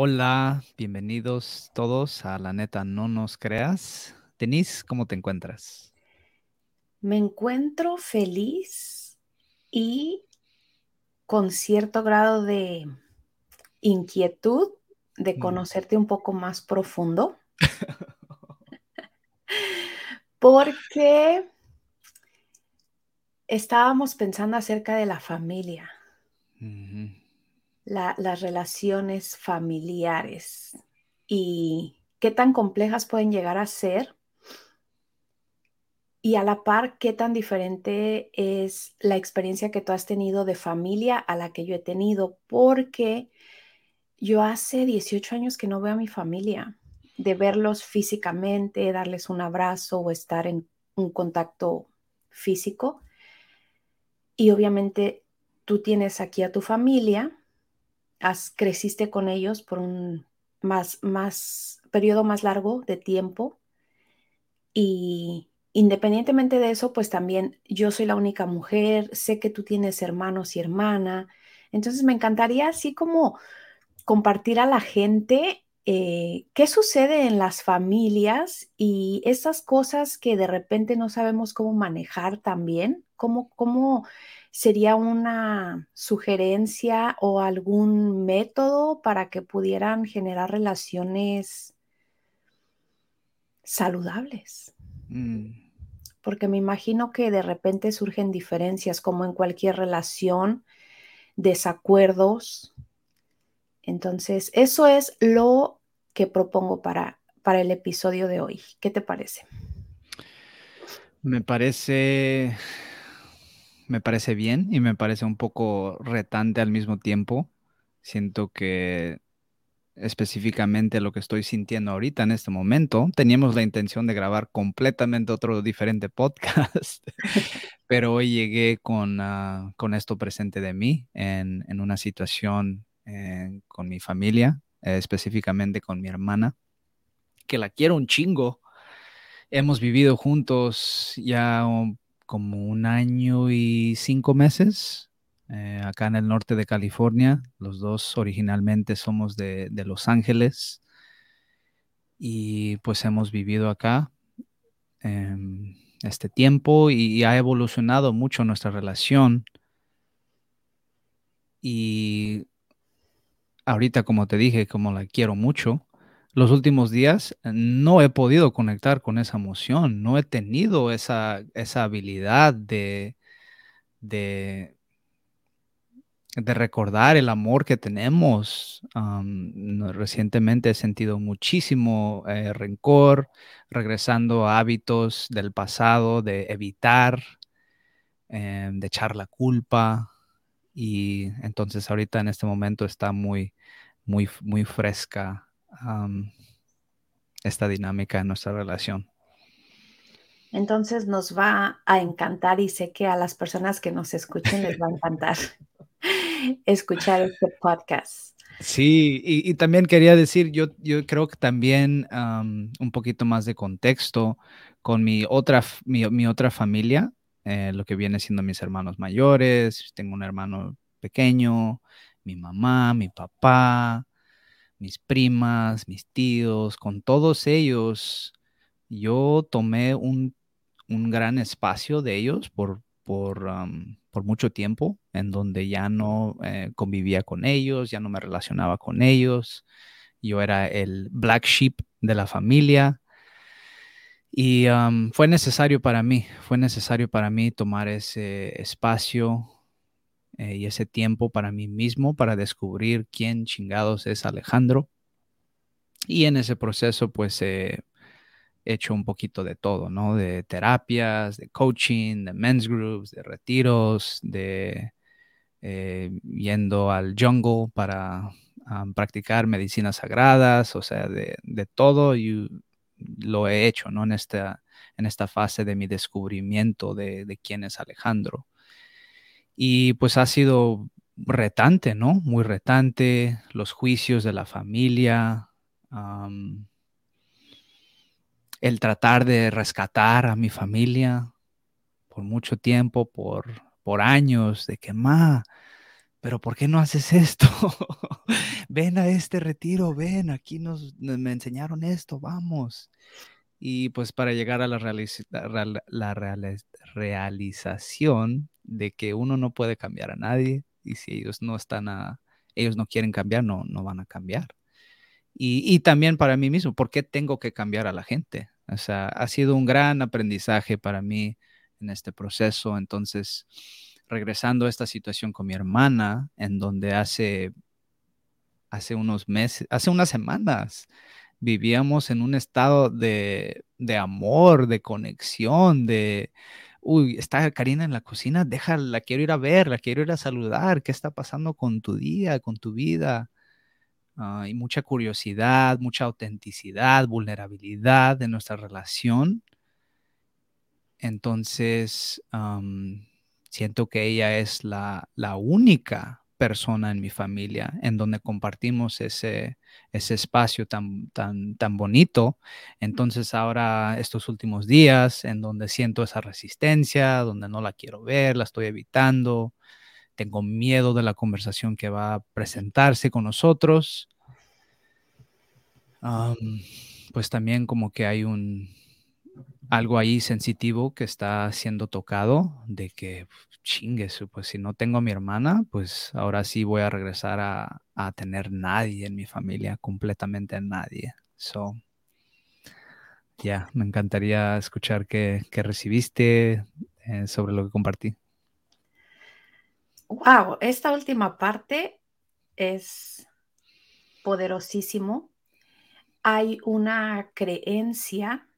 Hola, bienvenidos todos a La Neta No Nos Creas. Denise, ¿cómo te encuentras? Me encuentro feliz y con cierto grado de inquietud de Mm. conocerte un poco más profundo. Porque estábamos pensando acerca de la familia. La- las relaciones familiares y qué tan complejas pueden llegar a ser y a la par qué tan diferente es la experiencia que tú has tenido de familia a la que yo he tenido, porque yo hace 18 años que no veo a mi familia, de verlos físicamente, darles un abrazo o estar en un contacto físico. Y obviamente tú tienes aquí a tu familia, creciste con ellos por un más, más periodo más largo de tiempo. Y independientemente de eso, pues también yo soy la única mujer, sé que tú tienes hermanos y hermana, entonces me encantaría así como compartir a la gente eh, qué sucede en las familias y esas cosas que de repente no sabemos cómo manejar también, cómo, cómo sería una sugerencia o algún método para que pudieran generar relaciones saludables. Mm, Porque me imagino que de repente surgen diferencias como en cualquier relación, desacuerdos. Entonces, eso es lo que propongo para, para el episodio de hoy. ¿Qué te parece? Me parece, me parece bien y me parece un poco retante al mismo tiempo. Siento que específicamente lo que estoy sintiendo ahorita en este momento, teníamos la intención de grabar completamente otro diferente podcast, pero hoy llegué con, ah, con esto presente de mí en, en una situación eh, con mi familia, eh, específicamente con mi hermana, que la quiero un chingo. Hemos vivido juntos ya como un año y cinco meses eh, acá en el norte de California. Los dos originalmente somos de, de Los Ángeles y pues hemos vivido acá em, este tiempo y ha evolucionado mucho nuestra relación. Y ahorita, como te dije, como la quiero mucho, los últimos días eh, no he podido conectar con esa emoción, no he tenido esa, esa habilidad de, de, de recordar el amor que tenemos. Recientemente he sentido muchísimo eh, rencor, regresando a hábitos del pasado, de evitar, em, de echar la culpa. Y entonces ahorita en este momento está muy, muy, muy fresca esta dinámica en nuestra relación. Entonces nos va a encantar y sé que a las personas que nos escuchen les va a encantar escuchar este podcast. Sí, y, y también quería decir, yo, yo creo que también am, un poquito más de contexto con mi otra, mi otra familia, eh, lo que viene siendo mis hermanos mayores, tengo un hermano pequeño, mi mamá, mi papá, mis primas, mis tíos, con todos ellos, yo tomé un, un gran espacio de ellos por, por, por mucho tiempo, en donde ya no eh, convivía con ellos, ya no me relacionaba con ellos. Yo era el black sheep de la familia. Y fue necesario para mí, fue necesario para mí tomar ese espacio eh, y ese tiempo para mí mismo, para descubrir quién chingados es Alejandro. Y en ese proceso, pues, he hecho un poquito de todo, ¿no? De terapias, de coaching, de men's groups, de retiros, de eh, yendo al jungle para um, practicar medicinas sagradas, o sea, de, de todo lo he hecho, ¿no? En esta, en esta fase de mi descubrimiento de, de quién es Alejandro. Y pues ha sido retante, ¿no? Muy retante, los juicios de la familia, el tratar de rescatar a mi familia por mucho tiempo, por, por años, de que, ma, pero ¿por qué no haces esto? ven a este retiro, ven, aquí nos, me enseñaron esto, vamos. Y pues para llegar a la, realización de que uno no puede cambiar a nadie y si ellos no están a, ellos no quieren cambiar, no, no van a cambiar. Y, y también para mí mismo, ¿por qué tengo que cambiar a la gente? O sea, ha sido un gran aprendizaje para mí en este proceso. Entonces, regresando a esta situación con mi hermana, en donde hace, hace unos meses, hace unas semanas, vivíamos en un estado de, de amor, de conexión, de, uy, está Karina en la cocina, déjala, la quiero ir a ver, la quiero ir a saludar, ¿qué está pasando con tu día, con tu vida? hay mucha curiosidad, mucha autenticidad, vulnerabilidad de nuestra relación. Entonces, siento que ella es la, la, única persona en mi familia en donde compartimos ese, ese espacio tan, tan, tan bonito. Entonces ahora estos últimos días en donde siento esa resistencia, donde no la quiero ver, la estoy evitando, tengo miedo de la conversación que va a presentarse con nosotros. pues también como que hay un algo ahí sensitivo que está siendo tocado de que chingues, pues si no tengo a mi hermana, pues ahora sí voy a regresar a, a tener nadie en mi familia, completamente nadie. So, ya, me encantaría escuchar qué, qué recibiste eh, sobre lo que compartí. Wow, esta última parte es poderosísimo. Hay una creencia,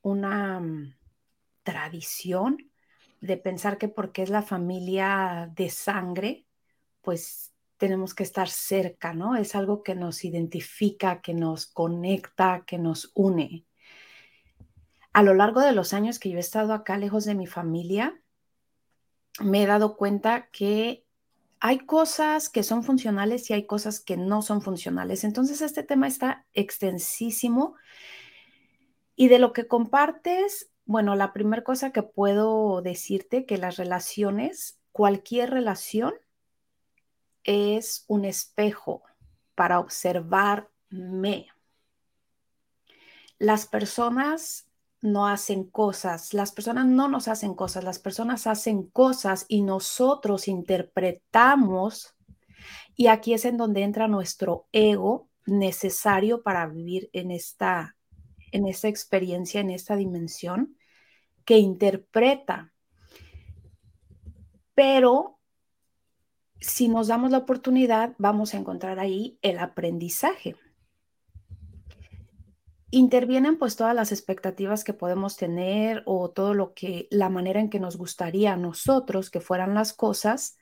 una mm, tradición de pensar que porque es la familia de sangre, pues tenemos que estar cerca, ¿no? Es algo que nos identifica, que nos conecta, que nos une. A lo largo de los años que yo he estado acá lejos de mi familia, me he dado cuenta que hay cosas que son funcionales y hay cosas que no son funcionales. Entonces, este tema está extensísimo. Y de lo que compartes, bueno, la primera cosa que puedo decirte que las relaciones, cualquier relación, es un espejo para observarme. Las personas no hacen cosas, las personas no nos hacen cosas, las personas hacen cosas y nosotros interpretamos y aquí es en donde entra nuestro ego necesario para vivir en esta en esta experiencia, en esta dimensión que interpreta. Pero si nos damos la oportunidad, vamos a encontrar ahí el aprendizaje intervienen pues todas las expectativas que podemos tener o todo lo que, la manera en que nos gustaría a nosotros que fueran las cosas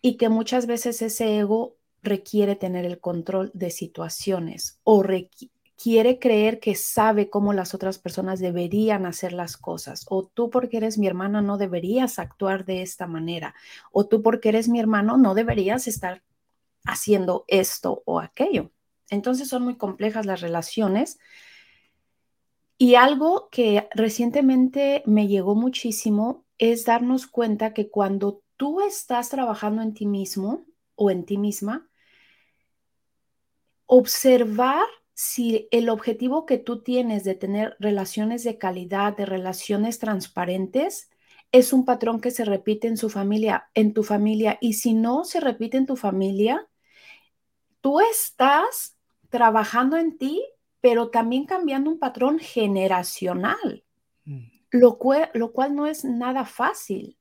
y que muchas veces ese ego requiere tener el control de situaciones o quiere creer que sabe cómo las otras personas deberían hacer las cosas o tú porque eres mi hermana no deberías actuar de esta manera o tú porque eres mi hermano no deberías estar haciendo esto o aquello. Entonces son muy complejas las relaciones. Y algo que recientemente me llegó muchísimo es darnos cuenta que cuando tú estás trabajando en ti mismo o en ti misma, observar si el objetivo que tú tienes de tener relaciones de calidad, de relaciones transparentes, es un patrón que se repite en su familia, en tu familia, y si no se repite en tu familia, tú estás trabajando en ti, pero también cambiando un patrón generacional, mm. lo, cual, lo cual no es nada fácil.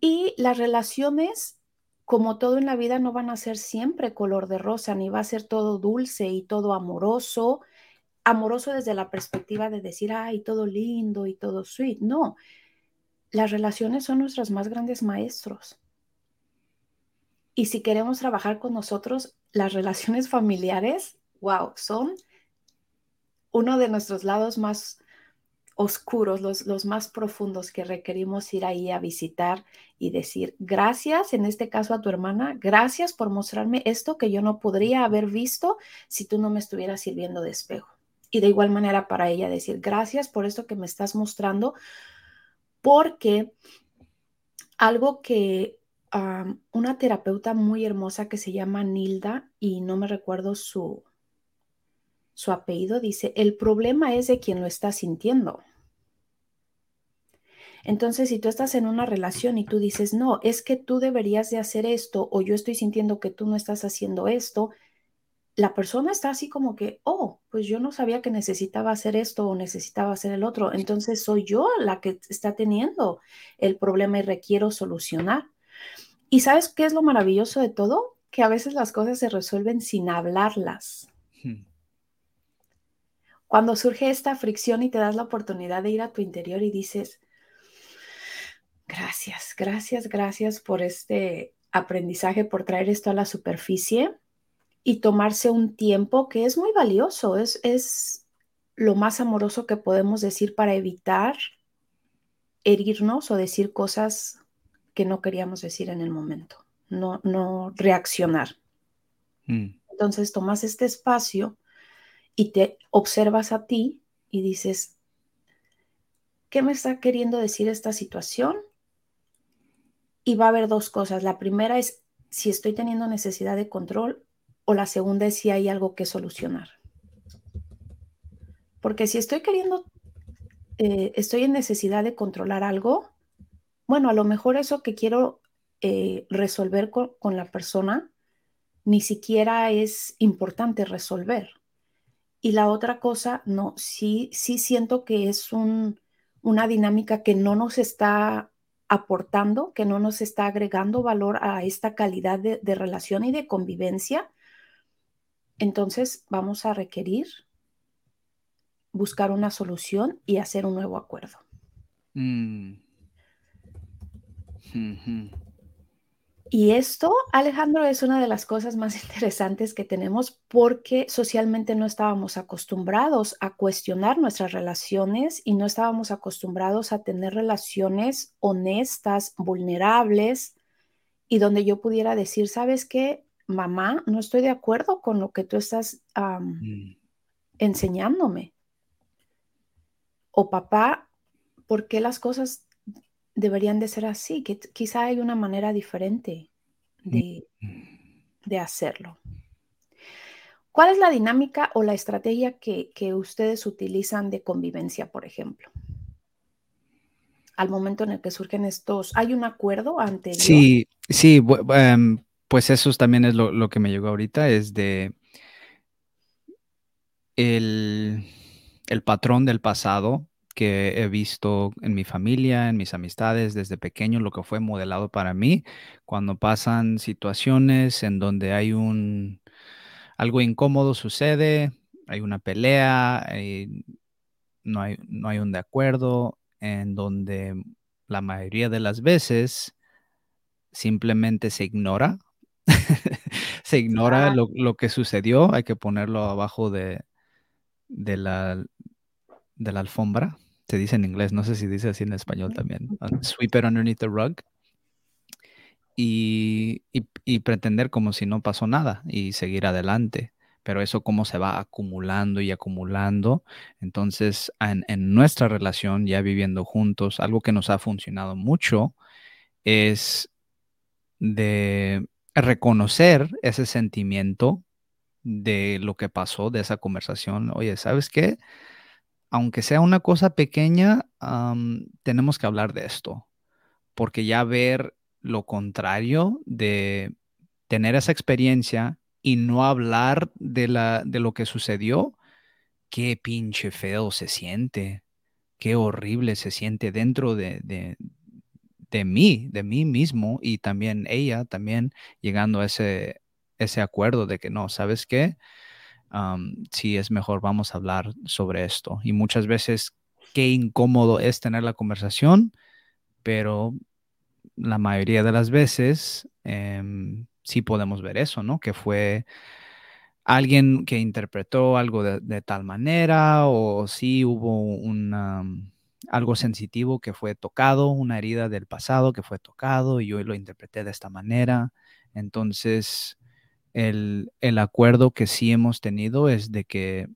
Y las relaciones, como todo en la vida, no van a ser siempre color de rosa, ni va a ser todo dulce y todo amoroso, amoroso desde la perspectiva de decir, ay, todo lindo y todo sweet. No, las relaciones son nuestros más grandes maestros. Y si queremos trabajar con nosotros, las relaciones familiares, wow, son uno de nuestros lados más oscuros, los, los, más profundos que requerimos ir ahí a visitar y decir, gracias, en este caso a tu hermana, gracias por mostrarme esto que yo no podría haber visto si tú no me estuvieras sirviendo de espejo. Y de igual manera para ella decir, gracias por esto que me estás mostrando, porque algo que una terapeuta muy hermosa que se llama Nilda y no me recuerdo su, su apellido, dice, el problema es de quien lo está sintiendo. Entonces, si tú estás en una relación y tú dices, no, es que tú deberías de hacer esto o yo estoy sintiendo que tú no estás haciendo esto, la persona está así como que, oh, pues yo no sabía que necesitaba hacer esto o necesitaba hacer el otro. Entonces soy yo la que está teniendo el problema y requiero solucionar. ¿Y sabes qué es lo maravilloso de todo? Que a veces las cosas se resuelven sin hablarlas. Hmm. Cuando surge esta fricción y te das la oportunidad de ir a tu interior y dices, gracias, gracias, gracias por este aprendizaje, por traer esto a la superficie y tomarse un tiempo que es muy valioso, es, es lo más amoroso que podemos decir para evitar herirnos o decir cosas que no queríamos decir en el momento, no, no reaccionar. Mm. Entonces tomas este espacio y te observas a ti y dices, ¿qué me está queriendo decir esta situación? Y va a haber dos cosas. La primera es si estoy teniendo necesidad de control o la segunda es si hay algo que solucionar. Porque si estoy queriendo, eh, estoy en necesidad de controlar algo, bueno, a lo mejor eso que quiero eh, resolver con, la persona ni siquiera es importante resolver. Y la otra cosa, no, sí, sí siento que es una dinámica que no nos está aportando, que no nos está agregando valor a esta calidad de, relación y de convivencia. Entonces vamos a requerir buscar una solución y hacer un nuevo acuerdo. Mm. Y esto, Alejandro, es una de las cosas más interesantes que tenemos porque socialmente no estábamos acostumbrados a cuestionar nuestras relaciones y no estábamos acostumbrados a tener relaciones honestas, vulnerables y donde yo pudiera decir, ¿sabes qué? Mamá, no estoy de acuerdo con lo que tú estás mm. enseñándome. O papá, ¿por qué las cosas deberían de ser así, que quizá hay una manera diferente de, de hacerlo. ¿Cuál es la dinámica o la estrategia que, ustedes utilizan de convivencia, por ejemplo? Al momento en el que surgen estos, ¿hay un acuerdo anterior? Sí, sí, em, pues eso también es lo, lo, que me llegó ahorita, es de el, el patrón del pasado que he visto en mi familia, en mis amistades desde pequeño, lo que fue modelado para mí, cuando pasan situaciones en donde hay un algo incómodo sucede, hay una pelea, eh, no, hay, no hay un de acuerdo, en donde la mayoría de las veces simplemente se ignora, se ignora lo, lo, que sucedió, hay que ponerlo abajo de, de la, de la alfombra, se dice en inglés, no sé si dice así en español también, sweep it underneath the rug. Y, pretender como si no pasó nada y seguir adelante. Pero eso como se va acumulando y acumulando. Entonces, en, en nuestra relación, ya viviendo juntos, algo que nos ha funcionado mucho es de reconocer ese sentimiento de lo que pasó, de esa conversación. Oye, ¿sabes qué? Aunque sea una cosa pequeña, tenemos que hablar de esto, porque ya ver lo contrario de tener esa experiencia y no hablar de, la, de lo que sucedió, qué pinche feo se siente, qué horrible se siente dentro de, de, de mí, de mí mismo y también ella, también llegando a ese, ese acuerdo de que no, ¿sabes qué? Si es mejor, vamos a hablar sobre esto. Y muchas veces, qué incómodo es tener la conversación, pero la mayoría de las veces em, sí podemos ver eso, ¿no? Que fue alguien que interpretó algo de, tal manera o sí hubo un, algo sensitivo que fue tocado, una herida del pasado que fue tocado y yo lo interpreté de esta manera. Entonces, el, acuerdo que sí hemos tenido es de que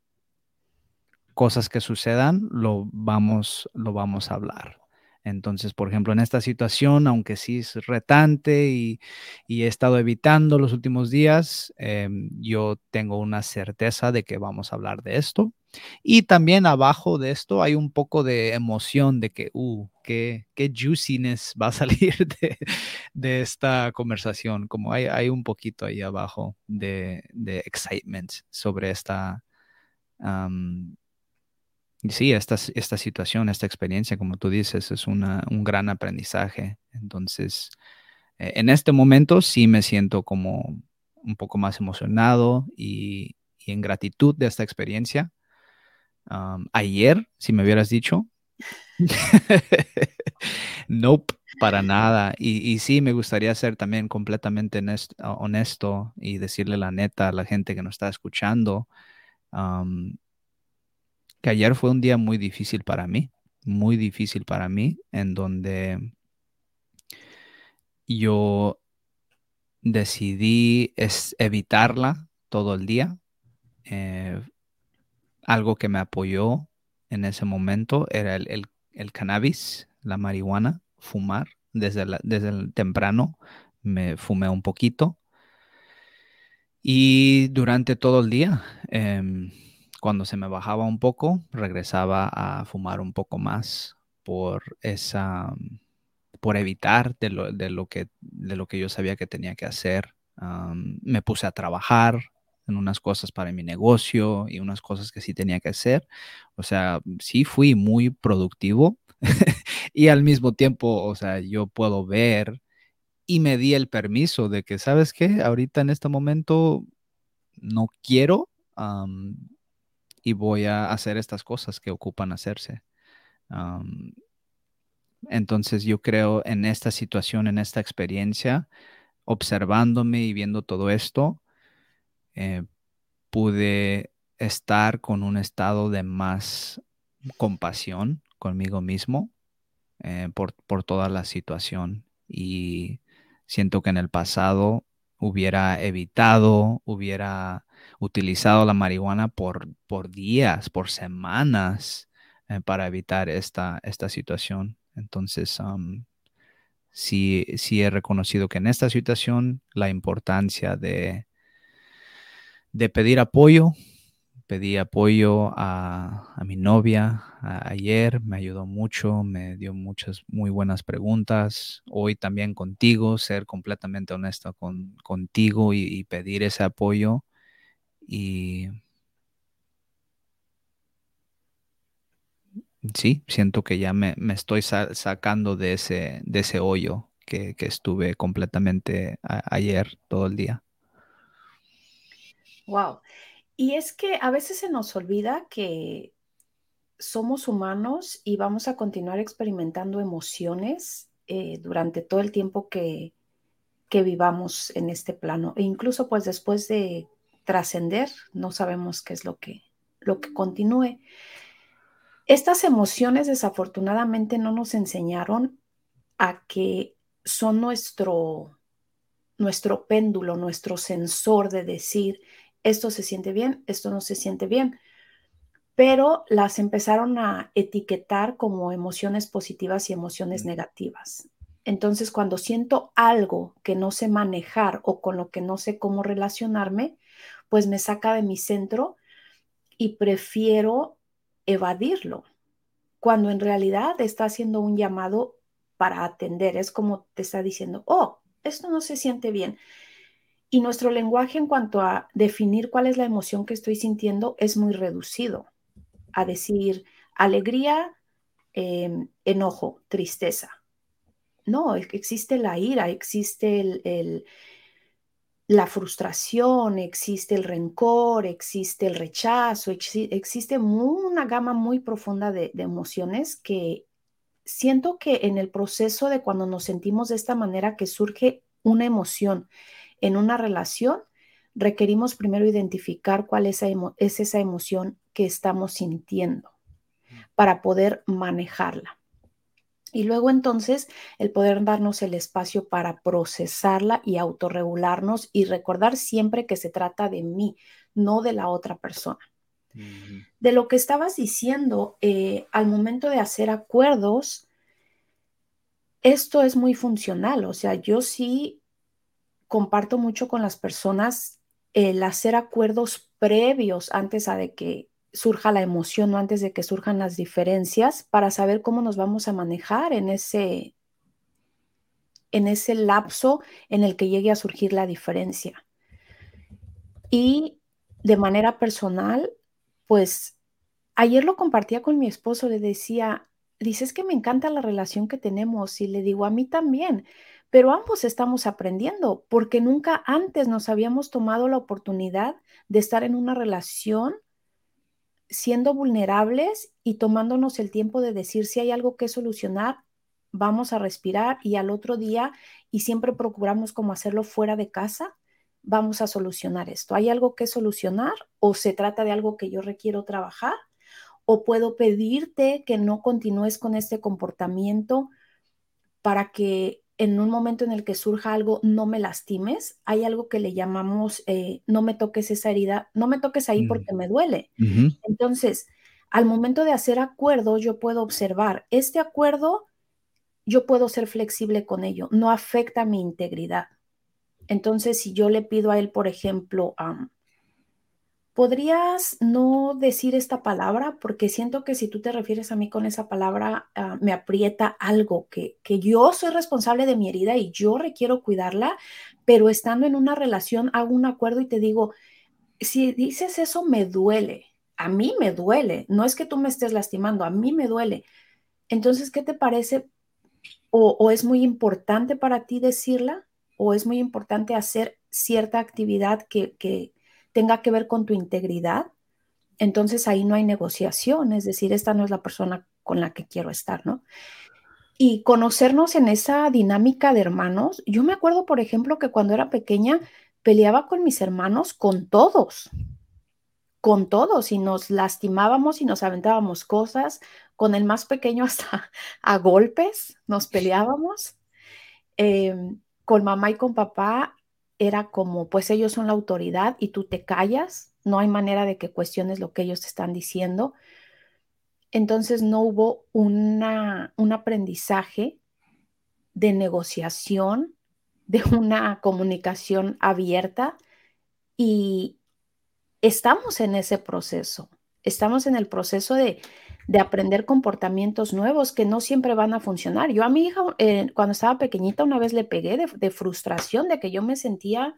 cosas que sucedan lo vamos, lo vamos a hablar. Entonces, por ejemplo, en esta situación, aunque sí es retante y, he estado evitando los últimos días, em, yo tengo una certeza de que vamos a hablar de esto. Y también abajo de esto hay un poco de emoción de que, uh, qué, qué juiciness va a salir de, esta conversación. Como hay, hay, un poquito ahí abajo de, excitement sobre esta, sí, esta, esta situación, esta experiencia, como tú dices, es una, un gran aprendizaje. Entonces, eh, en este momento sí me siento como un poco más emocionado y, en gratitud de esta experiencia. Ayer, si me hubieras dicho, nope, para nada. Y, sí, me gustaría ser también completamente honesto y decirle la neta a la gente que nos está escuchando que ayer fue un día muy difícil para mí, muy difícil para mí, en donde yo decidí evitarla todo el día. Eh, algo que me apoyó en ese momento era el, cannabis, la marihuana, fumar. Desde, desde el temprano me fumé un poquito. Y durante todo el día em, cuando se me bajaba un poco, regresaba a fumar un poco más por esa, por evitar de lo, que, de lo que yo sabía que tenía que hacer. me puse a trabajar en unas cosas para mi negocio y unas cosas que sí tenía que hacer. O sea, sí fui muy productivo y al mismo tiempo, o sea, yo puedo ver y me di el permiso de que, ¿sabes qué? Ahorita en este momento no quiero y voy a hacer estas cosas que ocupan hacerse. entonces yo creo en esta situación, en esta experiencia, observándome y viendo todo esto, eh, pude estar con un estado de más compasión conmigo mismo eh, por, por, toda la situación. Y siento que en el pasado hubiera evitado, hubiera utilizado la marihuana por, por días, por semanas eh, para evitar esta, esta situación. Entonces, sí, sí he reconocido que en esta situación la importancia de, de pedir apoyo, pedí apoyo a, mi novia ayer, me ayudó mucho, me dio muchas muy buenas preguntas. Hoy también contigo, ser completamente honesto con, contigo y, pedir ese apoyo y sí, siento que ya me, estoy sacando de ese, de ese hoyo que, estuve completamente ayer todo el día. Wow. Y es que a veces se nos olvida que somos humanos y vamos a continuar experimentando emociones eh, durante todo el tiempo que, que vivamos en este plano. E incluso pues después de trascender, no sabemos qué es lo que, lo que continúe. Estas emociones desafortunadamente no nos enseñaron a que son nuestro, nuestro péndulo, nuestro sensor de decir, esto se siente bien, esto no se siente bien, pero las empezaron a etiquetar como emociones positivas y emociones negativas. Entonces, cuando siento algo que no sé manejar o con lo que no sé cómo relacionarme, pues me saca de mi centro y prefiero evadirlo, cuando en realidad está haciendo un llamado para atender. Es como te está diciendo, oh, esto no se siente bien. Y nuestro lenguaje en cuanto a definir cuál es la emoción que estoy sintiendo es muy reducido. A decir alegría, em, enojo, tristeza. No, existe la ira, existe el, la frustración, existe el rencor, existe el rechazo, existe una gama muy profunda de, emociones que siento que en el proceso de cuando nos sentimos de esta manera que surge una emoción en una relación, requerimos primero identificar cuál es esa emoción que estamos sintiendo para poder manejarla. Y luego entonces el poder darnos el espacio para procesarla y autorregularnos y recordar siempre que se trata de mí, no de la otra persona. De lo que estabas diciendo, eh, al momento de hacer acuerdos, esto es muy funcional, o sea, yo sí comparto mucho con las personas el hacer acuerdos previos antes a de que surja la emoción o antes de que surjan las diferencias para saber cómo nos vamos a manejar en ese en ese lapso en el que llegue a surgir la diferencia. Y de manera personal, pues ayer lo compartía con mi esposo, le decía, dices que me encanta la relación que tenemos y le digo a mí también, pero ambos estamos aprendiendo porque nunca antes nos habíamos tomado la oportunidad de estar en una relación siendo vulnerables y tomándonos el tiempo de decir si hay algo que solucionar, vamos a respirar y al otro día, y siempre procuramos como hacerlo fuera de casa, vamos a solucionar esto. ¿Hay algo que solucionar o se trata de algo que yo requiero trabajar? ¿O puedo pedirte que no continúes con este comportamiento para que en un momento en el que surja algo, no me lastimes. Hay algo que le llamamos, eh, no me toques esa herida, no me toques ahí mm. porque me duele. Entonces, al momento de hacer acuerdos, yo puedo observar, este acuerdo, yo puedo ser flexible con ello, no afecta mi integridad. Entonces, si yo le pido a él, por ejemplo, ¿Podrías no decir esta palabra? Porque siento que si tú te refieres a mí con esa palabra, ah, me aprieta algo, que, que yo soy responsable de mi herida y yo requiero cuidarla, pero estando en una relación hago un acuerdo y te digo, si dices eso me duele, a mí me duele, no es que tú me estés lastimando, a mí me duele. Entonces, ¿qué te parece? ¿O, es muy importante para ti decirla? ¿O es muy importante hacer cierta actividad que tenga que ver con tu integridad, entonces ahí no hay negociación, es decir, esta no es la persona con la que quiero estar, ¿no? Y conocernos en esa dinámica de hermanos, yo me acuerdo, por ejemplo, que cuando era pequeña peleaba con mis hermanos, con todos, con todos, y nos lastimábamos y nos aventábamos cosas, con el más pequeño hasta a golpes, nos peleábamos. Em, con mamá y con papá era como, pues ellos son la autoridad y tú te callas, no hay manera de que cuestiones lo que ellos te están diciendo. Entonces no hubo una, un aprendizaje de negociación, de una comunicación abierta y estamos en ese proceso, estamos en el proceso de de aprender comportamientos nuevos que no siempre van a funcionar. Yo a mi hija, eh, cuando estaba pequeñita, una vez le pegué de, frustración, de que yo me sentía,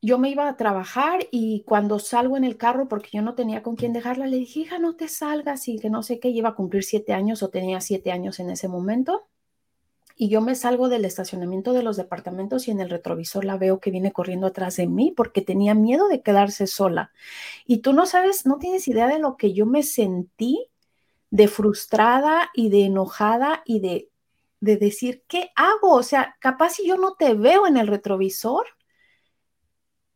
yo me iba a trabajar y cuando salgo en el carro, porque yo no tenía con quién dejarla, le dije, hija, no te salgas y que no sé qué, iba a cumplir siete años o tenía siete años en ese momento y yo me salgo del estacionamiento de los departamentos y en el retrovisor la veo que viene corriendo atrás de mí porque tenía miedo de quedarse sola. Y tú no sabes, no tienes idea de lo que yo me sentí de frustrada y de enojada y de, de decir, ¿qué hago? O sea, capaz si yo no te veo en el retrovisor,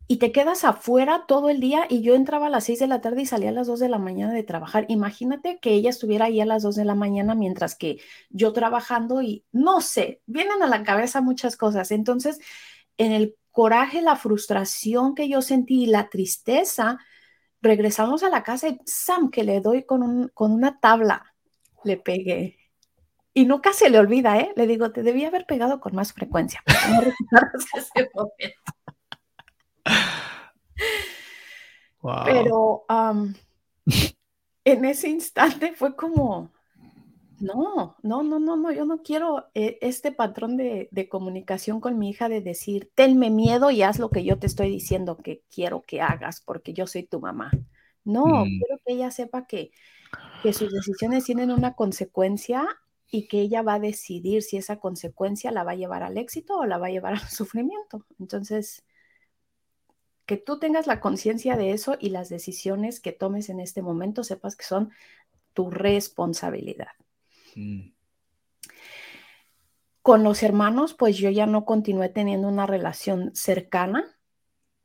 y te quedas afuera todo el día y yo entraba a las 6 de la tarde y salía a las 2 de la mañana de trabajar. Imagínate que ella estuviera ahí a las 2 de la mañana mientras que yo trabajando y no sé, vienen a la cabeza muchas cosas. Entonces, en el coraje, la frustración que yo sentí y la tristeza, regresamos a la casa y Sam, que le doy con, con una tabla, le pegué. Y nunca se le olvida, ¿eh? Le digo, te debía haber pegado con más frecuencia. Ese momento. Pero en ese instante fue como, no, no, no, no, no, yo no quiero eh, este patrón de, comunicación con mi hija de decir, tenme miedo y haz lo que yo te estoy diciendo que quiero que hagas porque yo soy tu mamá. No, mm. quiero que ella sepa que, que sus decisiones tienen una consecuencia y que ella va a decidir si esa consecuencia la va a llevar al éxito o la va a llevar al sufrimiento. Entonces, que tú tengas la conciencia de eso y las decisiones que tomes en este momento sepas que son tu responsabilidad. Mm. Con los hermanos, pues yo ya no continué teniendo una relación cercana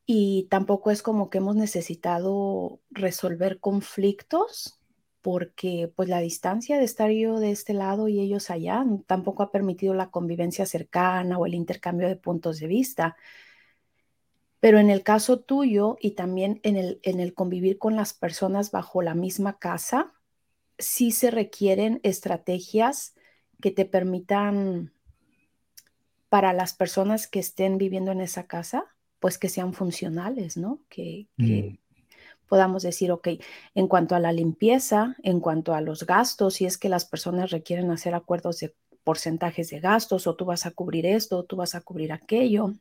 y tampoco es como que hemos necesitado resolver conflictos porque pues la distancia de estar yo de este lado y ellos allá tampoco ha permitido la convivencia cercana o el intercambio de puntos de vista. Pero en el caso tuyo y también en el, en el convivir con las personas bajo la misma casa, sí se requieren estrategias que te permitan para las personas que estén viviendo en esa casa, pues que sean funcionales, ¿no? Que, mm. podamos decir, ok, en cuanto a la limpieza, en cuanto a los gastos, si es que las personas requieren hacer acuerdos de porcentajes de gastos, o tú vas a cubrir esto, o tú vas a cubrir aquello,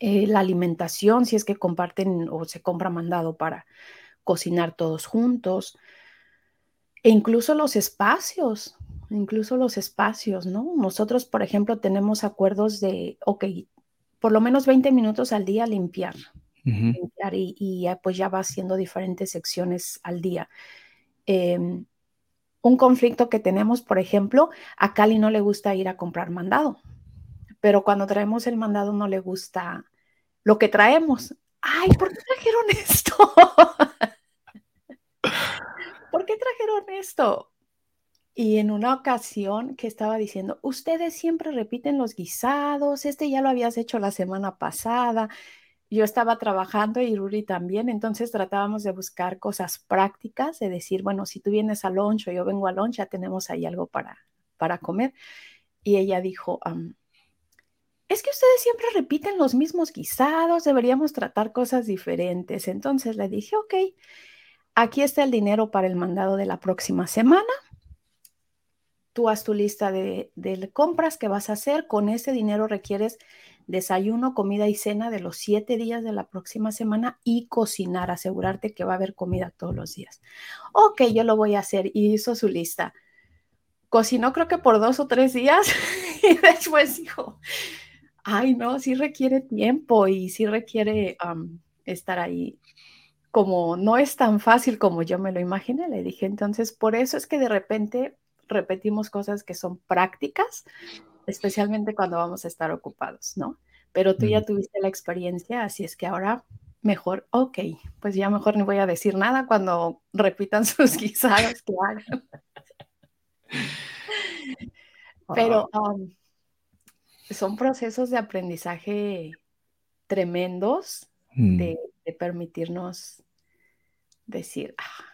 eh, la alimentación, si es que comparten o se compra mandado para cocinar todos juntos, e incluso los espacios, incluso los espacios, ¿no? Nosotros, por ejemplo, tenemos acuerdos de, ok, por lo menos 20 minutos al día limpiar, limpiar y, pues ya va haciendo diferentes secciones al día. Em, un conflicto que tenemos, por ejemplo, a Cali no le gusta ir a comprar mandado, pero cuando traemos el mandado no le gusta lo que traemos. Ay, ¿por qué trajeron esto? ¿Por qué trajeron esto? Y en una ocasión que estaba diciendo, ustedes siempre repiten los guisados, este ya lo habías hecho la semana pasada. Yo estaba trabajando y Ruri también, entonces tratábamos de buscar cosas prácticas, de decir, bueno, si tú vienes al lunch o yo vengo al lunch, ya tenemos ahí algo para, para comer. Y ella dijo, es que ustedes siempre repiten los mismos guisados, deberíamos tratar cosas diferentes. Entonces le dije, ok, aquí está el dinero para el mandado de la próxima semana tú haz tu lista de, compras que vas a hacer. Con ese dinero requieres desayuno, comida y cena de los siete días de la próxima semana y cocinar, asegurarte que va a haber comida todos los días. Ok, yo lo voy a hacer. Y hizo su lista. Cocinó creo que por dos o tres días y después dijo, ay no, sí requiere tiempo y sí requiere estar ahí. Como no es tan fácil como yo me lo imaginé, le dije, entonces por eso es que de repente repetimos cosas que son prácticas, especialmente cuando vamos a estar ocupados, ¿no? Pero tú ya tuviste la experiencia, así es que ahora mejor, ok, pues ya mejor no voy a decir nada cuando repitan sus guisados que hagan. Pero um, son procesos de aprendizaje tremendos mm. de, permitirnos decir, ah,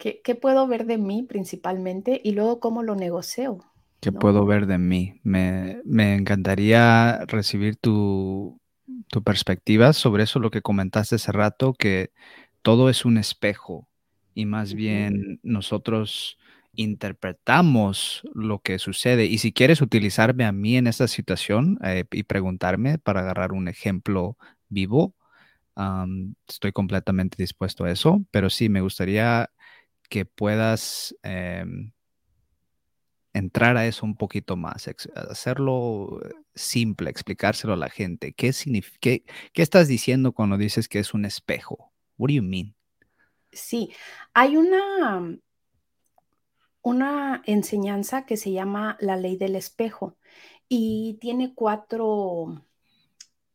¿Qué, puedo ver de mí principalmente y luego cómo lo negocio? ¿Qué puedo ver de mí? Me, encantaría recibir tu, perspectiva sobre eso, lo que comentaste hace rato, que todo es un espejo y más bien nosotros interpretamos lo que sucede. Y si quieres utilizarme a mí en esta situación eh, y preguntarme para agarrar un ejemplo vivo, estoy completamente dispuesto a eso, pero sí, me gustaría que puedas em, entrar a eso un poquito más, hacerlo simple, explicárselo a la gente. ¿Qué, qué, ¿Qué estás diciendo cuando dices que es un espejo? What do you mean? Sí, hay una, una enseñanza que se llama la ley del espejo y tiene cuatro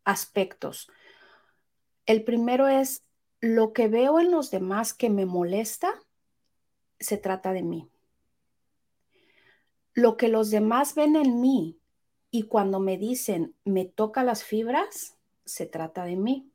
aspectos. El primero es lo que veo en los demás que me molesta, se trata de mí. Lo que los demás ven en mí y cuando me dicen me toca las fibras, se trata de mí.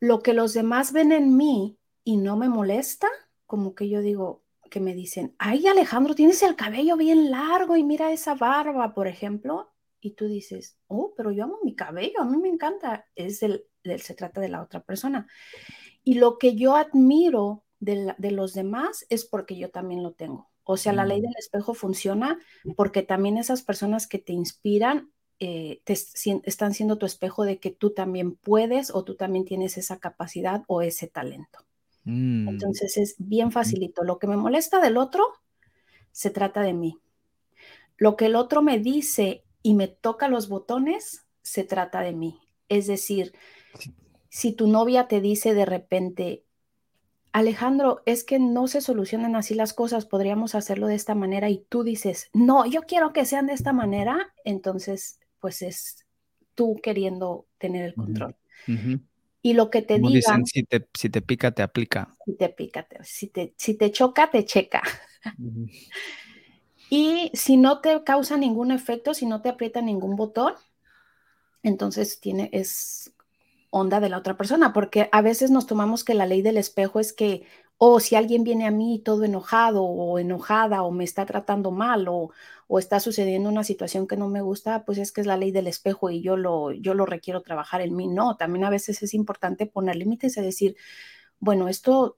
Lo que los demás ven en mí y no me molesta, como que yo digo, que me dicen, ay Alejandro, tienes el cabello bien largo y mira esa barba, por ejemplo, y tú dices, oh, pero yo amo mi cabello, a mí me encanta, es del, se trata de la otra persona. Y lo que yo admiro de, los demás es porque yo también lo tengo. O sea, la ley mm. del espejo funciona porque también esas personas que te inspiran eh, te, están siendo tu espejo de que tú también puedes o tú también tienes esa capacidad o ese talento. Mm. Entonces es bien facilito. Lo que me molesta del otro se trata de mí. Lo que el otro me dice y me toca los botones se trata de mí. Es decir, si tu novia te dice de repente, Alejandro, es que no se solucionan así las cosas, podríamos hacerlo de esta manera y tú dices, no, yo quiero que sean de esta manera, entonces pues es tú queriendo tener el control. Y lo que te digan... si te, si te pica, te aplica. Si te pica, si, te, si te choca, te checa. y si no te causa ningún efecto, si no te aprieta ningún botón, entonces tiene, es onda de la otra persona, porque a veces nos tomamos que la ley del espejo es que, O si alguien viene a mí todo enojado o enojada o me está tratando mal o, o está sucediendo una situación que no me gusta, pues es que es la ley del espejo y yo lo, yo lo requiero trabajar en mí. No, también a veces es importante poner límites y decir, bueno, esto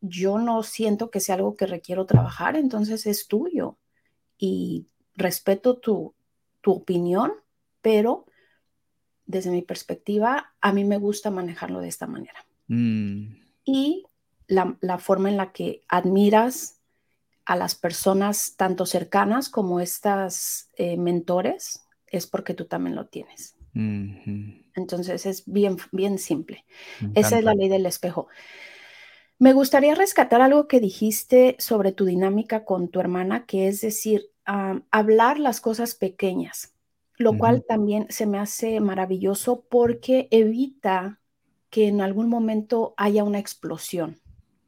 yo no siento que sea algo que requiero trabajar, entonces es tuyo y respeto tu, tu opinión, pero desde mi perspectiva, a mí me gusta manejarlo de esta manera. Mm. Y la, la, forma en la que admiras a las personas tanto cercanas como estas eh, mentores es porque tú también lo tienes. Mm -hmm. Entonces es bien, bien simple. Esa es la ley del espejo. Me gustaría rescatar algo que dijiste sobre tu dinámica con tu hermana, que es decir, um, hablar las cosas pequeñas, lo uh -huh. cual también se me hace maravilloso porque evita que en algún momento haya una explosión,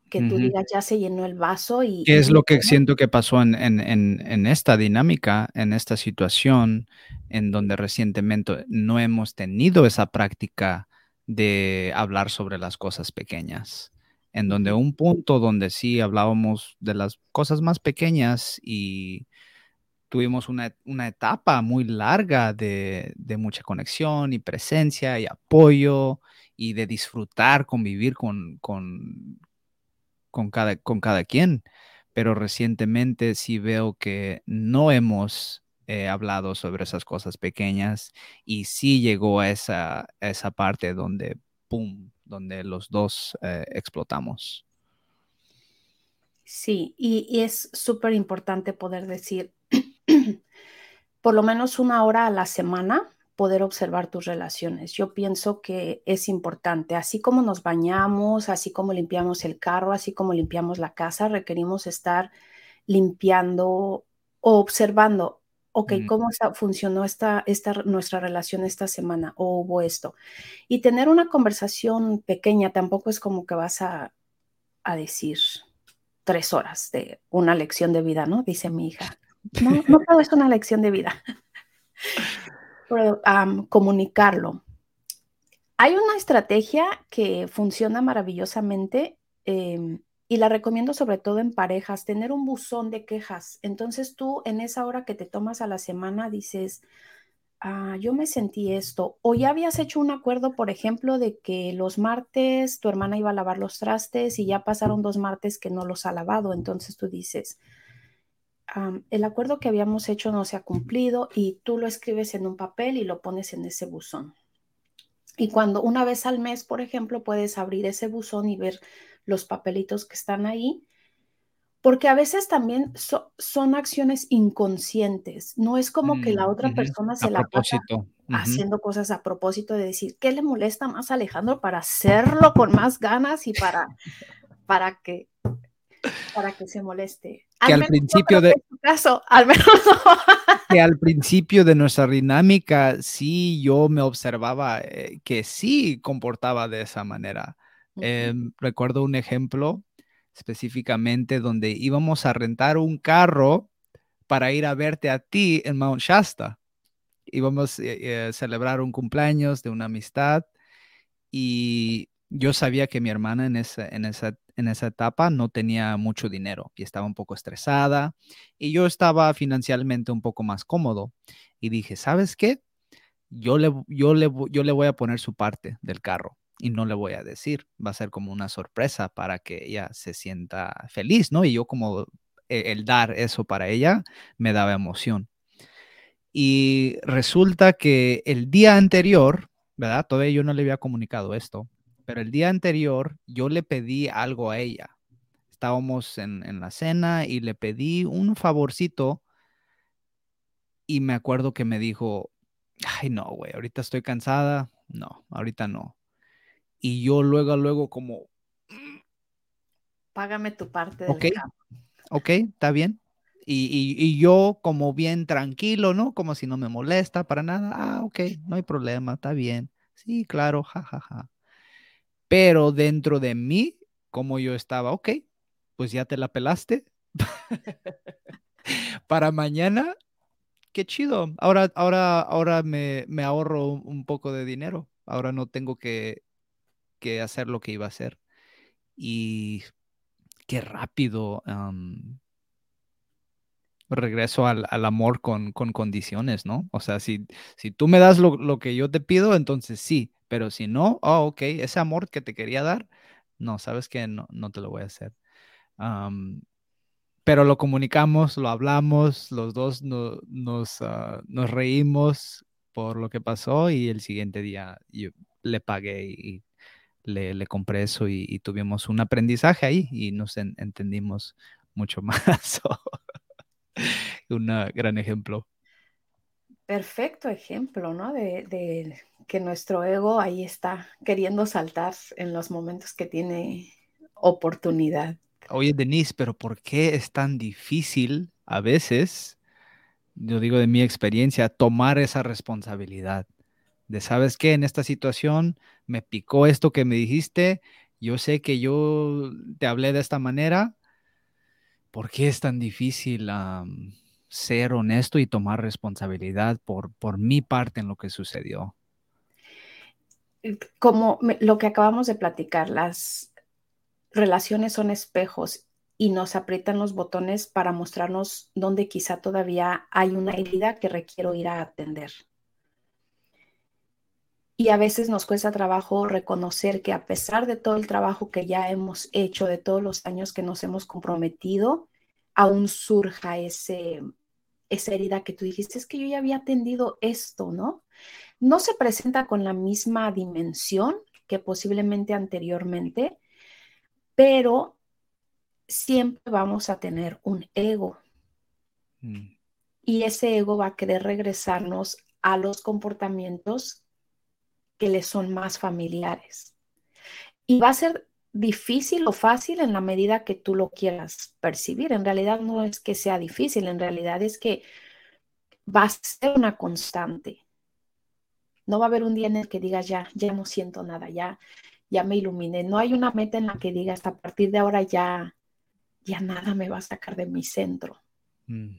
que tú uh -huh. digas ya se llenó el vaso y... ¿Qué es lo que siento que pasó en, en, en, en esta dinámica, en esta situación, en donde recientemente no hemos tenido esa práctica de hablar sobre las cosas pequeñas? en donde un punto donde sí hablábamos de las cosas más pequeñas y tuvimos una, una etapa muy larga de, de, mucha conexión y presencia y apoyo y de disfrutar, convivir con, con, con, cada, con cada quien. Pero recientemente sí veo que no hemos eh, hablado sobre esas cosas pequeñas y sí llegó a esa, a esa parte donde, ¡pum!, donde los dos eh, explotamos. Sí, y, y es súper importante poder decir, por lo menos una hora a la semana, poder observar tus relaciones. Yo pienso que es importante, así como nos bañamos, así como limpiamos el carro, así como limpiamos la casa, requerimos estar limpiando o observando ok, Mm. ¿cómo funcionó esta, esta, nuestra relación esta semana? ¿O hubo esto? Y tener una conversación pequeña tampoco es como que vas a, a decir tres horas de una lección de vida, ¿no? Dice mi hija. No, no todo es una lección de vida. Comunicarlo. Hay una estrategia que funciona maravillosamente em, y la recomiendo sobre todo en parejas, tener un buzón de quejas. Entonces tú en esa hora que te tomas a la semana dices, ah, yo me sentí esto, o ya habías hecho un acuerdo, por ejemplo, de que los martes tu hermana iba a lavar los trastes y ya pasaron dos martes que no los ha lavado. Entonces tú dices, um, el acuerdo que habíamos hecho no se ha cumplido y tú lo escribes en un papel y lo pones en ese buzón. Y cuando una vez al mes, por ejemplo, puedes abrir ese buzón y ver los papelitos que están ahí, porque a veces también so, son acciones inconscientes, no es como que la otra Mm, ujú, persona se A la pasa haciendo cosas a propósito de decir, ¿qué le molesta más a Alejandro para hacerlo con más ganas y para, para que para que se moleste? Que al principio de- caso, al menos no. que al principio de nuestra dinámica sí yo me observaba eh, que sí comportaba de esa manera. Em, recuerdo un ejemplo específicamente donde íbamos a rentar un carro para ir a verte a ti en Mount Shasta. Íbamos eh, a celebrar un cumpleaños de una amistad y yo sabía que mi hermana en esa, en esa, en esa etapa no tenía mucho dinero y estaba un poco estresada y yo estaba financieramente un poco más cómodo y dije, ¿sabes qué? Yo le, yo le, yo le voy a poner su parte del carro y no le voy a decir, va a ser como una sorpresa para que ella se sienta feliz, ¿no? Y yo como eh, el dar eso para ella me daba emoción. Y resulta que el día anterior, ¿verdad? Todavía yo no le había comunicado esto, pero el día anterior yo le pedí algo a ella. Estábamos en, en la cena y le pedí un favorcito y me acuerdo que me dijo, ay no, güey, ahorita estoy cansada, no, ahorita no. Y yo luego, luego como, Págame tu parte ok, del campo. ok, está bien. Y, y, y yo como bien tranquilo, ¿no? Como si no me molesta para nada. Ah, ok, no hay problema, está bien. Sí, claro, jajaja. Ja, ja. Pero dentro de mí, como yo estaba, ok, pues ya te la pelaste. para mañana, qué chido. Ahora, ahora, ahora me, me ahorro un, poco de dinero. Ahora no tengo que, que hacer lo que iba a hacer. Y qué rápido regreso al, amor con, condiciones, ¿no? O sea, si, si tú me das lo, que yo te pido, entonces sí, pero si no, oh, ok, ese amor que te quería dar, no, sabes que no, no te lo voy a hacer. pero lo comunicamos, lo hablamos, los dos nos, ah, nos reímos por lo que pasó y el siguiente día yo le pagué y le, le compré eso y, tuvimos un aprendizaje ahí y nos entendimos mucho más. un gran ejemplo. Perfecto ejemplo, ¿no? De, que nuestro ego ahí está queriendo saltar en los momentos que tiene oportunidad. Oye, Denise, pero ¿por qué es tan difícil a veces, yo digo de mi experiencia, tomar esa responsabilidad? De, ¿sabes qué? En esta situación me picó esto que me dijiste, yo sé que yo te hablé de esta manera, ¿por qué es tan difícil ser honesto y tomar responsabilidad por, por mi parte en lo que sucedió? Como lo que acabamos de platicar, las relaciones son espejos y nos aprietan los botones para mostrarnos dónde quizá todavía hay una herida que requiero ir a atender. Y a veces nos cuesta trabajo reconocer que a pesar de todo el trabajo que ya hemos hecho, de todos los años que nos hemos comprometido, aún surja ese, esa herida que tú dijiste, es que yo ya había atendido esto, ¿no? No se presenta con la misma dimensión que posiblemente anteriormente, pero siempre vamos a tener un ego. Mm. Y ese ego va a querer regresarnos a los comportamientos que le son más familiares. Y va a ser difícil o fácil en la medida que tú lo quieras percibir. En realidad no es que sea difícil, en realidad es que va a ser una constante. No va a haber un día en el que digas, ya, ya no siento nada, ya, ya me iluminé. No hay una meta en la que digas, a partir de ahora ya, ya nada me va a sacar de mi centro. Mm.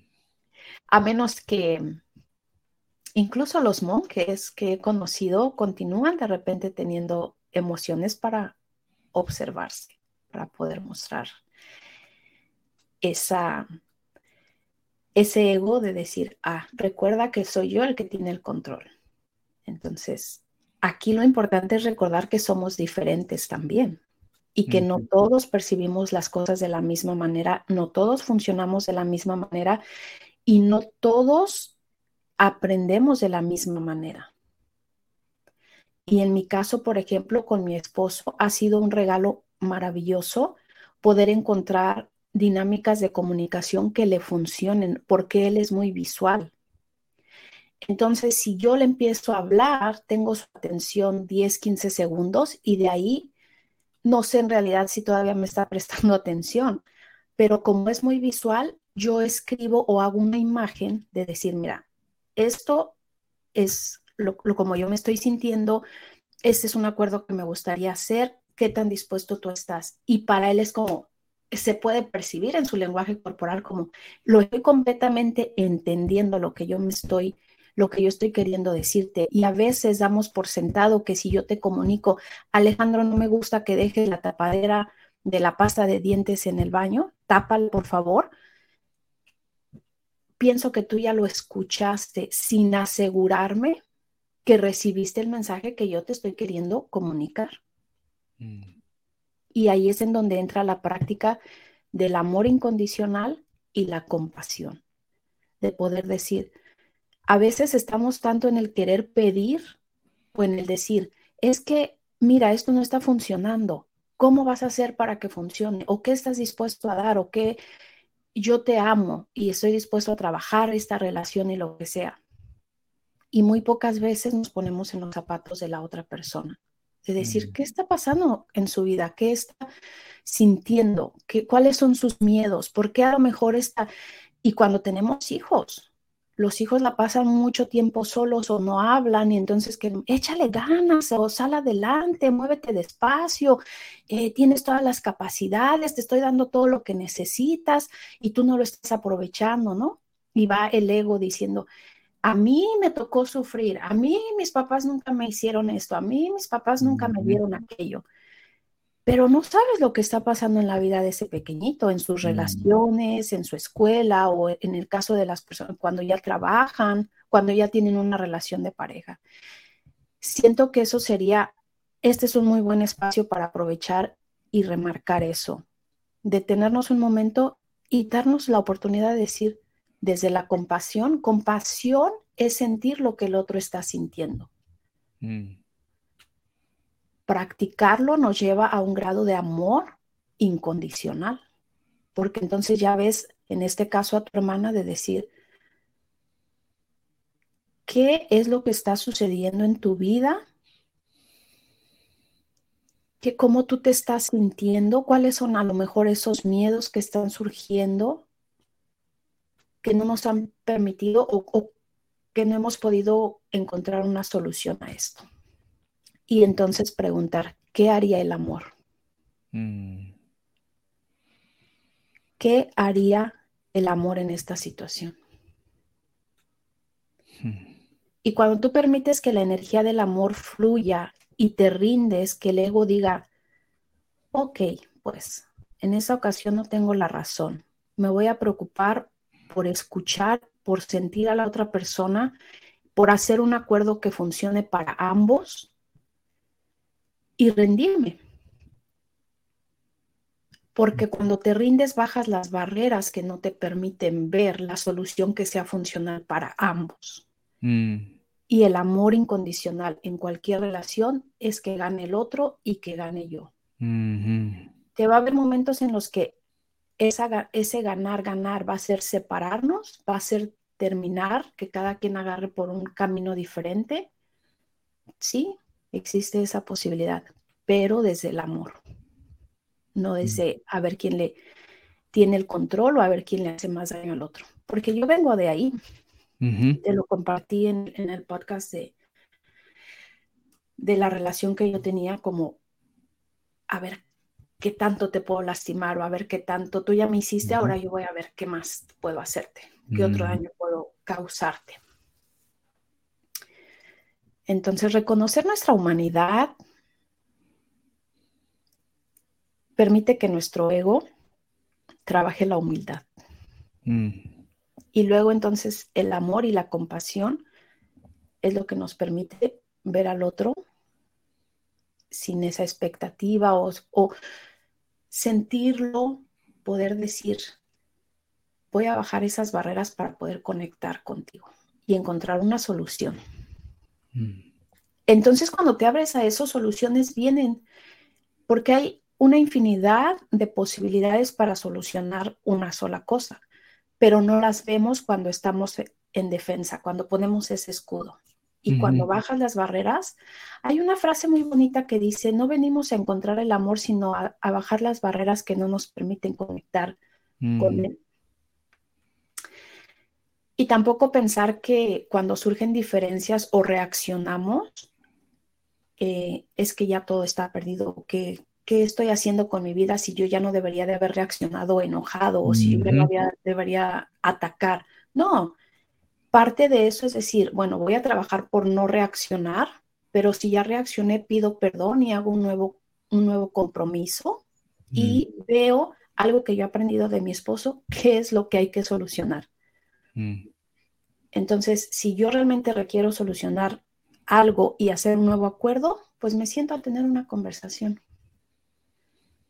A menos que incluso los monjes que he conocido continúan de repente teniendo emociones para observarse, para poder mostrar esa, ese ego de decir, ah, recuerda que soy yo el que tiene el control. Entonces, aquí lo importante es recordar que somos diferentes también y que no todos percibimos las cosas de la misma manera, no todos funcionamos de la misma manera y no todos aprendemos de la misma manera. Y en mi caso, por ejemplo, con mi esposo, ha sido un regalo maravilloso poder encontrar dinámicas de comunicación que le funcionen, porque él es muy visual. Entonces, si yo le empiezo a hablar, tengo su atención 10, 15 segundos y de ahí no sé en realidad si todavía me está prestando atención, pero como es muy visual, yo escribo o hago una imagen de decir, mira, esto es lo, como yo me estoy sintiendo, este es un acuerdo que me gustaría hacer, qué tan dispuesto tú estás. Y para él es como, se puede percibir en su lenguaje corporal como, lo estoy completamente entendiendo lo que yo me estoy lo que yo estoy queriendo decirte. Y a veces damos por sentado que si yo te comunico, Alejandro, no me gusta que dejes la tapadera de la pasta de dientes en el baño, tápalo por favor pienso que tú ya lo escuchaste sin asegurarme que recibiste el mensaje que yo te estoy queriendo comunicar. Mm. Y ahí es en donde entra la práctica del amor incondicional y la compasión, de poder decir, a veces estamos tanto en el querer pedir o en el decir, es que, mira, esto no está funcionando, ¿cómo vas a hacer para que funcione? ¿O qué estás dispuesto a dar? ¿O qué, yo te amo y estoy dispuesto a trabajar esta relación y lo que sea. Y muy pocas veces nos ponemos en los zapatos de la otra persona, de decir, ¿qué está pasando en su vida? ¿Qué está sintiendo? ¿Qué, ¿Cuáles son sus miedos? ¿Por qué a lo mejor está? Y cuando tenemos hijos, los hijos la pasan mucho tiempo solos o no hablan y entonces que échale ganas o sal adelante, muévete despacio, eh, tienes todas las capacidades, te estoy dando todo lo que necesitas y tú no lo estás aprovechando, ¿no? Y va el ego diciendo, a mí me tocó sufrir, a mí mis papás nunca me hicieron esto, a mí mis papás nunca me dieron aquello. pero no sabes lo que está pasando en la vida de ese pequeñito, en sus Mm. relaciones, en su escuela o en el caso de las personas cuando ya trabajan, cuando ya tienen una relación de pareja. Siento que eso sería, este es un muy buen espacio para aprovechar y remarcar eso, detenernos un momento y darnos la oportunidad de decir desde la compasión, compasión es sentir lo que el otro está sintiendo. Mm. Practicarlo nos lleva a un grado de amor incondicional, porque entonces ya ves, en este caso a tu hermana, de decir, ¿qué es lo que está sucediendo en tu vida? ¿Qué, ¿Cómo tú te estás sintiendo? ¿Cuáles son a lo mejor esos miedos que están surgiendo que no nos han permitido o, o que no hemos podido encontrar una solución a esto? Y entonces preguntar, ¿qué haría el amor? Mm. ¿Qué haría el amor en esta situación? Mm. Y cuando tú permites que la energía del amor fluya y te rindes, que el ego diga, ok, pues en esa ocasión no tengo la razón, me voy a preocupar por escuchar, por sentir a la otra persona, por hacer un acuerdo que funcione para ambos y rendirme. Porque cuando te rindes bajas las barreras que no te permiten ver la solución que sea funcional para ambos. Mm. Y el amor incondicional en cualquier relación es que gane el otro y que gane yo. Te va a haber momentos en los que esa, ese ganar, ganar va a ser separarnos, va a ser terminar, que cada quien agarre por un camino diferente. Sí, existe esa posibilidad, pero desde el amor, no desde a ver quién le tiene el control o a ver quién le hace más daño al otro. Porque yo vengo de ahí, te lo compartí en, en el podcast de, de la relación que yo tenía, como a ver qué tanto te puedo lastimar o a ver qué tanto tú ya me hiciste, ahora yo voy a ver qué más puedo hacerte, qué otro Mm. daño puedo causarte. Entonces, reconocer nuestra humanidad permite que nuestro ego trabaje la humildad. Mm. Y luego entonces el amor y la compasión es lo que nos permite ver al otro sin esa expectativa o, o sentirlo, poder decir, voy a bajar esas barreras para poder conectar contigo y encontrar una solución. Mm. Entonces, cuando te abres a eso, soluciones vienen, porque hay una infinidad de posibilidades para solucionar una sola cosa, pero no las vemos cuando estamos en defensa, cuando ponemos ese escudo. Y cuando bajas las barreras, hay una frase muy bonita que dice, no venimos a encontrar el amor, sino a, a bajar las barreras que no nos permiten conectar con Mm. él. Y tampoco pensar que cuando surgen diferencias o reaccionamos, eh, es que ya todo está perdido, que qué estoy haciendo con mi vida si yo ya no debería de haber reaccionado enojado o si yo debería atacar. No, parte de eso es decir, bueno, voy a trabajar por no reaccionar, pero si ya reaccioné, pido perdón y hago un nuevo, un nuevo compromiso y veo algo que yo he aprendido de mi esposo, qué es lo que hay que solucionar. Mm. Entonces, si yo realmente requiero solucionar algo y hacer un nuevo acuerdo, pues me siento a tener una conversación.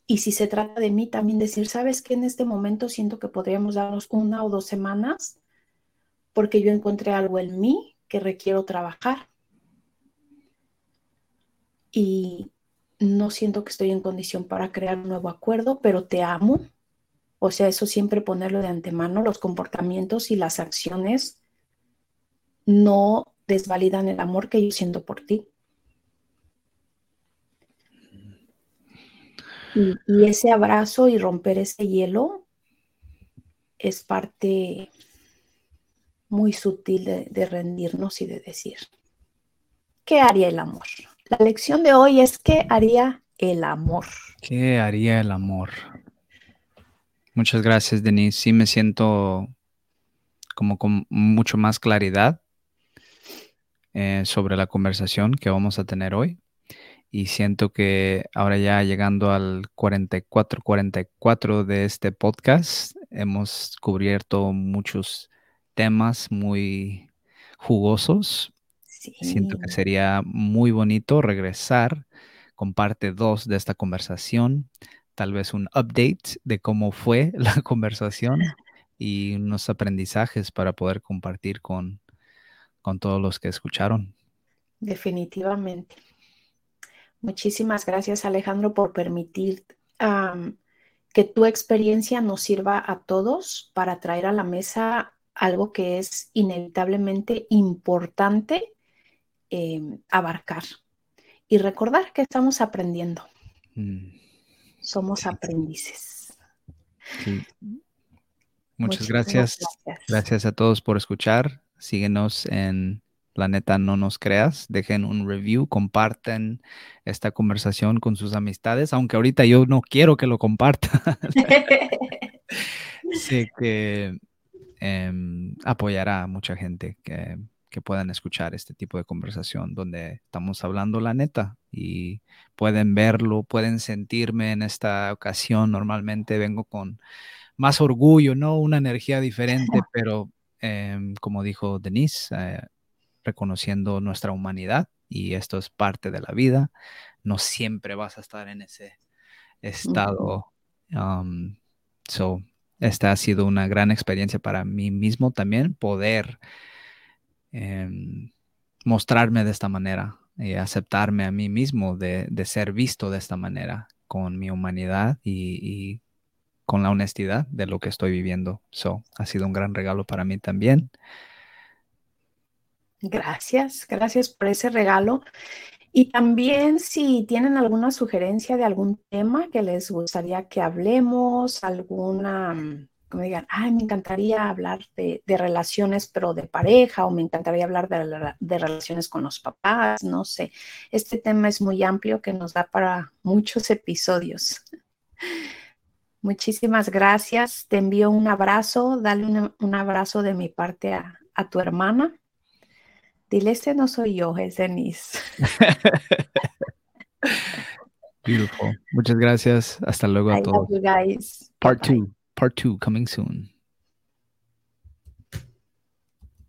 Y si se trata de mí, también decir, ¿sabes qué? En este momento siento que podríamos darnos una o dos semanas porque yo encontré algo en mí que requiero trabajar. Y no siento que estoy en condición para crear un nuevo acuerdo, pero te amo. O sea, eso siempre ponerlo de antemano, los comportamientos y las acciones no desvalidan el amor que yo siento por ti. Y, y ese abrazo y romper ese hielo es parte muy sutil de, rendirnos y de decir, ¿qué haría el amor? La lección de hoy es ¿qué haría el amor? ¿Qué haría el amor? Muchas gracias, Denise. Sí me siento como con mucho más claridad eh, sobre la conversación que vamos a tener hoy. y siento que ahora ya llegando al 44, 44 de este podcast, hemos cubierto muchos temas muy jugosos. Siento que sería muy bonito regresar con parte 2 de esta conversación, tal vez un update de cómo fue la conversación y unos aprendizajes para poder compartir con, con todos los que escucharon. Definitivamente. Muchísimas gracias Alejandro por permitir que tu experiencia nos sirva a todos para traer a la mesa algo que es inevitablemente importante em, abarcar y recordar que estamos aprendiendo. Mm. Somos aprendices. Muchas gracias. gracias. Gracias a todos por escuchar. Síguenos en la neta no nos creas, dejen un review, comparten esta conversación con sus amistades, aunque ahorita yo no quiero que lo compartan. sé que em, apoyará a mucha gente que, que, puedan escuchar este tipo de conversación donde estamos hablando la neta y pueden verlo, pueden sentirme en esta ocasión. Normalmente vengo con más orgullo, ¿no? Una energía diferente, pero em, como dijo Denise, eh, reconociendo nuestra humanidad y esto es parte de la vida. No siempre vas a estar en ese estado. Um, so, esta ha sido una gran experiencia para mí mismo también, poder em, mostrarme de esta manera y aceptarme a mí mismo de, ser visto de esta manera, con mi humanidad y, y, con la honestidad de lo que estoy viviendo. So, ha sido un gran regalo para mí también. Gracias, gracias por ese regalo. Y también si tienen alguna sugerencia de algún tema que les gustaría que hablemos, alguna, mm, como digan, ay, me encantaría hablar de, relaciones, pero de pareja, o me encantaría hablar de, de, relaciones con los papás, no sé. Este tema es muy amplio que nos da para muchos episodios. Muchísimas gracias. Te envío un abrazo. Dale un, abrazo de mi parte a, a tu hermana. Dile, este no soy yo, es Denise. Beautiful. Muchas gracias. Hasta luego a todos. guys. Part 2. Part 2 coming soon.